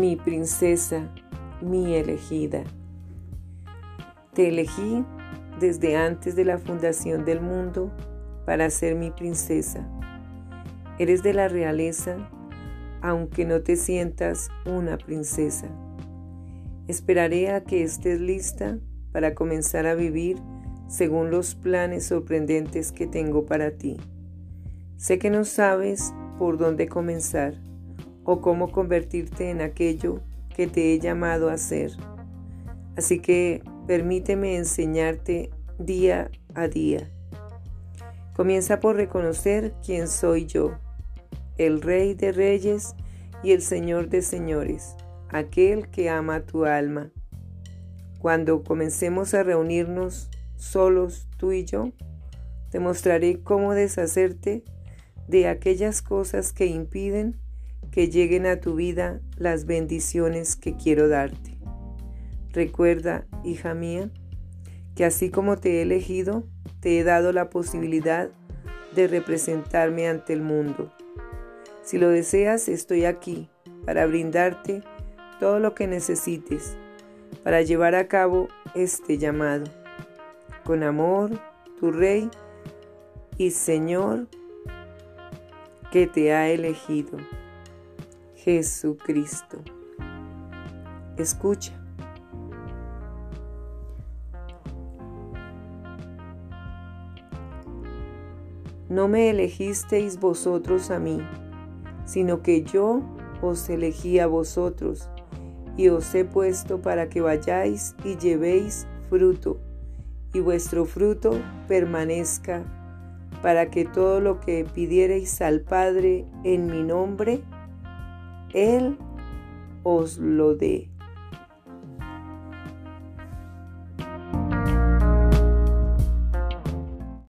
mi princesa, mi elegida. Te elegí desde antes de la fundación del mundo para ser mi princesa. Eres de la realeza, aunque no te sientas una princesa. Esperaré a que estés lista para comenzar a vivir según los planes sorprendentes que tengo para ti. Sé que no sabes por dónde comenzar o cómo convertirte en aquello que te he llamado a ser. Así que permíteme enseñarte día a día. Comienza por reconocer quién soy yo, el Rey de Reyes y el Señor de Señores, aquel que ama tu alma. Cuando comencemos a reunirnos solos tú y yo, te mostraré cómo deshacerte de aquellas cosas que impiden que lleguen a tu vida las bendiciones que quiero darte. Recuerda, hija mía, que así como te he elegido, te he dado la posibilidad de representarme ante el mundo. Si lo deseas, estoy aquí para brindarte todo lo que necesites para llevar a cabo este llamado. Con amor, tu Rey y Señor que te ha elegido. Jesucristo. Escucha. No me elegisteis vosotros a mí, sino que yo os elegí a vosotros y os he puesto para que vayáis y llevéis fruto, y vuestro fruto permanezca, para que todo lo que pidiereis al Padre en mi nombre, él os lo dé.